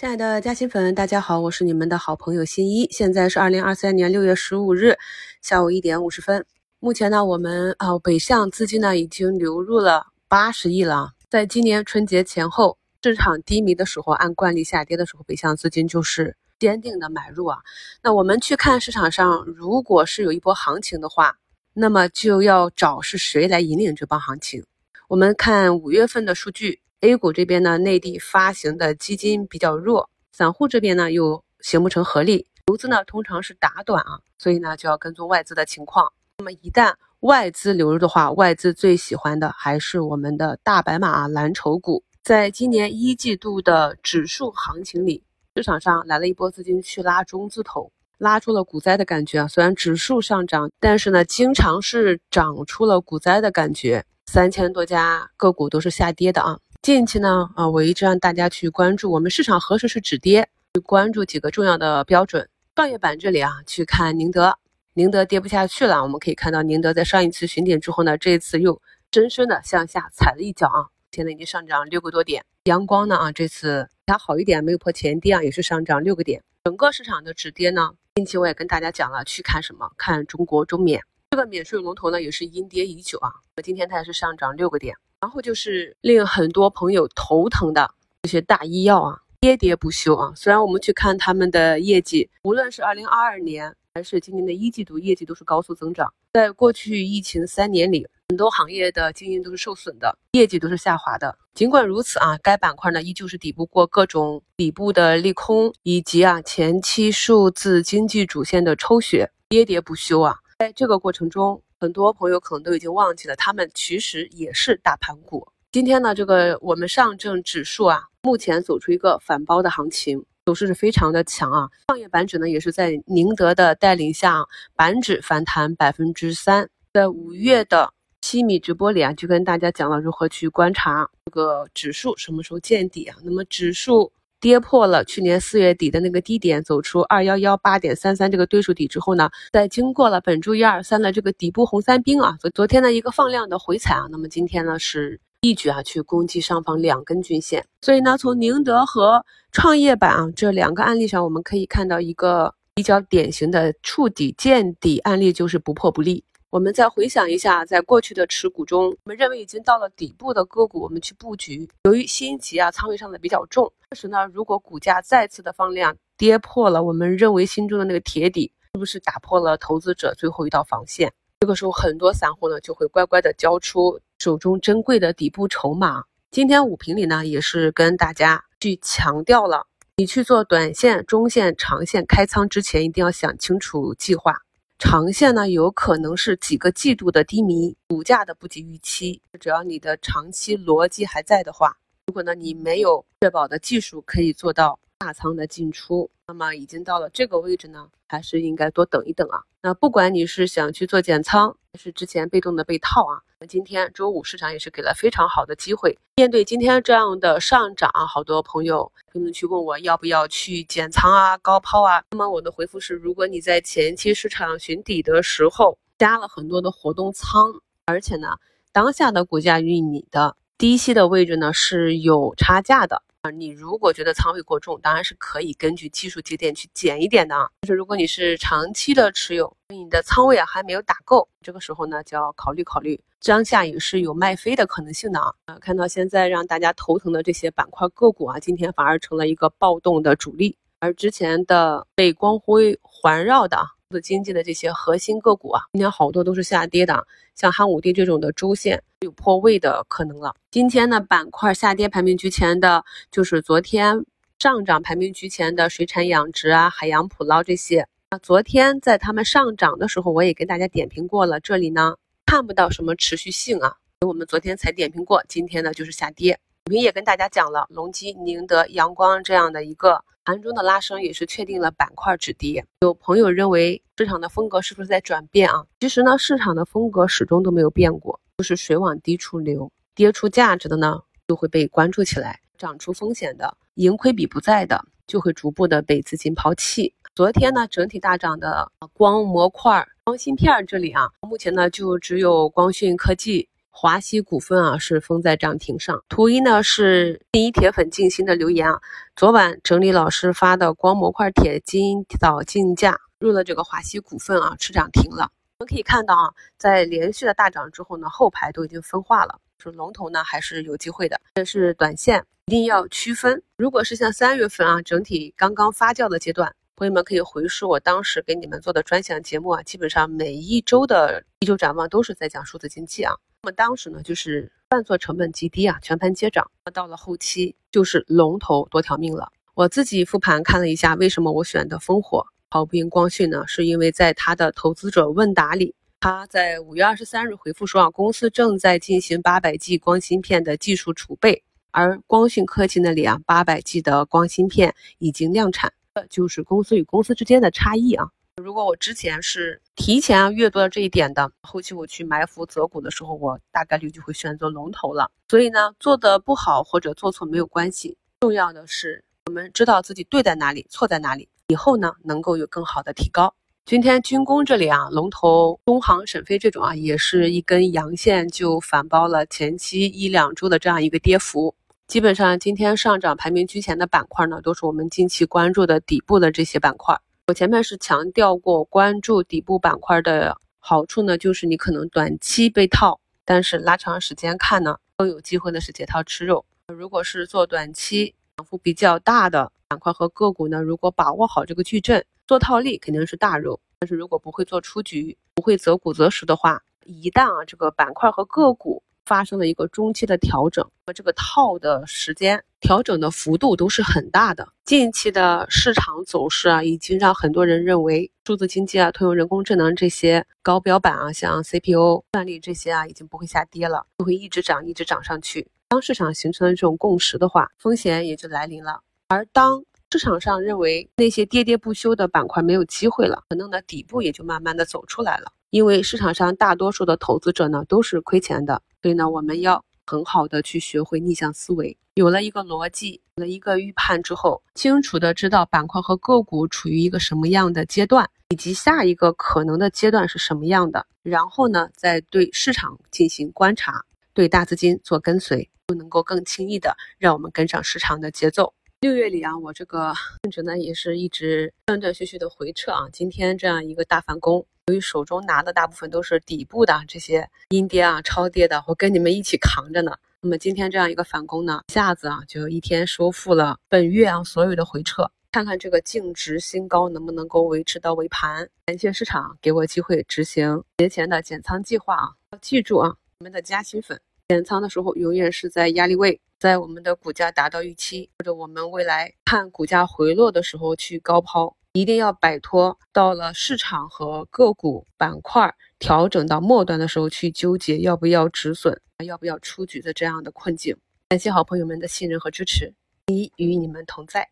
亲爱的嘉兴粉，大家好，我是你们的好朋友新一。现在是二零二三年六月十五日下午一点五十分。目前呢，我们啊北向资金呢已经流入了八十亿了。在今年春节前后，市场低迷的时候，按惯例下跌的时候，北向资金就是坚定的买入啊。那我们去看市场上，如果是有一波行情的话，那么就要找是谁来引领这帮行情。我们看五月份的数据。A 股这边呢，内地发行的基金比较弱，散户这边呢又形不成合力，游资呢通常是打短啊，所以呢就要跟踪外资的情况。那么一旦外资流入的话，外资最喜欢的还是我们的大白马蓝筹股。在今年一季度的指数行情里，市场上来了一波资金去拉中字头，拉出了股灾的感觉啊。虽然指数上涨，但是呢，经常是涨出了股灾的感觉，三千多家个股都是下跌的啊。近期呢，啊，我一直让大家去关注我们市场何时是止跌，去关注几个重要的标准。创业板这里啊，去看宁德，宁德跌不下去了。我们可以看到，宁德在上一次寻点之后呢，这一次又深深的向下踩了一脚啊，现在已经上涨六个多点。阳光呢，啊，这次它好一点，没有破前低啊，也是上涨六个点。整个市场的止跌呢，近期我也跟大家讲了，去看什么？看中国中免这个免税龙头呢，也是阴跌已久啊，今天它也是上涨六个点。然后就是令很多朋友头疼的这些大医药啊，跌跌不休啊。虽然我们去看他们的业绩，无论是二零二二年还是今年的一季度，业绩都是高速增长。在过去疫情三年里，很多行业的经营都是受损的，业绩都是下滑的。尽管如此啊，该板块呢依旧是抵不过各种底部的利空以及啊前期数字经济主线的抽血，跌跌不休啊。在这个过程中，很多朋友可能都已经忘记了，他们其实也是大盘股。今天呢，这个我们上证指数啊，目前走出一个反包的行情，走势是非常的强啊。创业板指呢，也是在宁德的带领下，板指反弹百分之三。在五月的七米直播里啊，就跟大家讲了如何去观察这个指数什么时候见底啊。那么指数。跌破了去年四月底的那个低点，走出二幺幺八点三三这个对数底之后呢，在经过了本周一二三的这个底部红三兵啊，昨昨天的一个放量的回踩啊，那么今天呢是一举啊去攻击上方两根均线，所以呢从宁德和创业板啊这两个案例上，我们可以看到一个比较典型的触底见底案例，就是不破不立。我们再回想一下，在过去的持股中，我们认为已经到了底部的个股，我们去布局。由于心急啊，仓位上的比较重。这时呢，如果股价再次的放量，跌破了我们认为心中的那个铁底，是不是打破了投资者最后一道防线？这个时候，很多散户呢就会乖乖的交出手中珍贵的底部筹码。今天五评里呢，也是跟大家去强调了，你去做短线、中线、长线开仓之前，一定要想清楚计划。长线呢，有可能是几个季度的低迷，股价的不及预期。只要你的长期逻辑还在的话，如果呢你没有确保的技术可以做到大仓的进出，那么已经到了这个位置呢，还是应该多等一等啊。那不管你是想去做减仓，还是之前被动的被套啊。今天周五市场也是给了非常好的机会。面对今天这样的上涨，好多朋友评论区问我要不要去减仓啊、高抛啊。那么我的回复是：如果你在前期市场寻底的时候加了很多的活动仓，而且呢，当下的股价与你的低吸的位置呢是有差价的。啊，你如果觉得仓位过重，当然是可以根据技术节点去减一点的。但是如果你是长期的持有，你的仓位啊还没有打够，这个时候呢就要考虑考虑，当下也是有卖飞的可能性的啊。看到现在让大家头疼的这些板块个股啊，今天反而成了一个暴动的主力，而之前的被光辉环绕的。的经济的这些核心个股啊，今天好多都是下跌的，像汉武帝这种的周线有破位的可能了。今天呢，板块下跌排名居前的，就是昨天上涨排名居前的水产养殖啊、海洋捕捞这些。啊，昨天在他们上涨的时候，我也跟大家点评过了，这里呢看不到什么持续性啊，我们昨天才点评过，今天呢就是下跌。我们也跟大家讲了，隆基、宁德、阳光这样的一个。盘中的拉升也是确定了板块止跌。有朋友认为市场的风格是不是在转变啊？其实呢，市场的风格始终都没有变过，就是水往低处流，跌出价值的呢就会被关注起来，涨出风险的、盈亏比不在的就会逐步的被资金抛弃。昨天呢，整体大涨的光模块、光芯片这里啊，目前呢就只有光讯科技华西股份啊是封在涨停上。图一呢是第一铁粉静心的留言啊，昨晚整理老师发的光模块铁今早竞价入了这个华西股份啊，吃涨停了。我们可以看到啊，在连续的大涨之后呢，后排都已经分化了，是龙头呢还是有机会的。这是短线一定要区分。如果是像三月份啊，整体刚刚发酵的阶段。朋友们可以回溯我当时给你们做的专项节目啊，基本上每一周的一周展望都是在讲数字经济啊。那么当时呢，就是犯错成本极低啊，全盘接涨。那到了后期就是龙头多条命了。我自己复盘看了一下，为什么我选的烽火跑步光讯呢？是因为在他的投资者问答里，他在五月二十三日回复说啊，公司正在进行八百 G 光芯片的技术储备，而光讯科技那里啊，八百 G 的光芯片已经量产。这就是公司与公司之间的差异啊。如果我之前是提前阅读了这一点的，后期我去埋伏择股的时候，我大概率就会选择龙头了。所以呢，做的不好或者做错没有关系，重要的是我们知道自己对在哪里，错在哪里，以后呢能够有更好的提高。今天军工这里啊，龙头中航、沈飞这种啊，也是一根阳线就反包了前期一两周的这样一个跌幅。基本上今天上涨排名居前的板块呢，都是我们近期关注的底部的这些板块。我前面是强调过，关注底部板块的好处呢，就是你可能短期被套，但是拉长时间看呢，更有机会的是解套吃肉。如果是做短期涨幅比较大的板块和个股呢，如果把握好这个矩阵，做套利肯定是大肉。但是如果不会做出局，不会择股择时的话，一旦啊这个板块和个股，发生了一个中期的调整，和这个套的时间、调整的幅度都是很大的。近期的市场走势啊，已经让很多人认为数字经济啊、通用人工智能这些高标板啊，像 CPU、算力这些啊，已经不会下跌了，就会一直涨、一直涨上去。当市场形成了这种共识的话，风险也就来临了。而当市场上认为那些喋喋不休的板块没有机会了，可能呢底部也就慢慢的走出来了。因为市场上大多数的投资者呢都是亏钱的。所以呢，我们要很好的去学会逆向思维，有了一个逻辑，有了一个预判之后，清楚的知道板块和个股处于一个什么样的阶段，以及下一个可能的阶段是什么样的，然后呢，再对市场进行观察，对大资金做跟随，就能够更轻易的让我们跟上市场的节奏。六月里啊，我这个净值呢也是一直断断续续的回撤啊，今天这样一个大反攻。由于手中拿的大部分都是底部的这些阴跌啊、超跌的，我跟你们一起扛着呢。那么今天这样一个反攻呢，一下子啊就一天收复了本月啊所有的回撤。看看这个净值新高能不能够维持到尾盘？感谢市场给我机会执行节前的减仓计划啊！要记住啊，你们的加薪粉减仓的时候永远是在压力位，在我们的股价达到预期或者我们未来看股价回落的时候去高抛。一定要摆脱到了市场和个股板块调整到末端的时候去纠结要不要止损，要不要出局的这样的困境。感谢好朋友们的信任和支持，一与你们同在。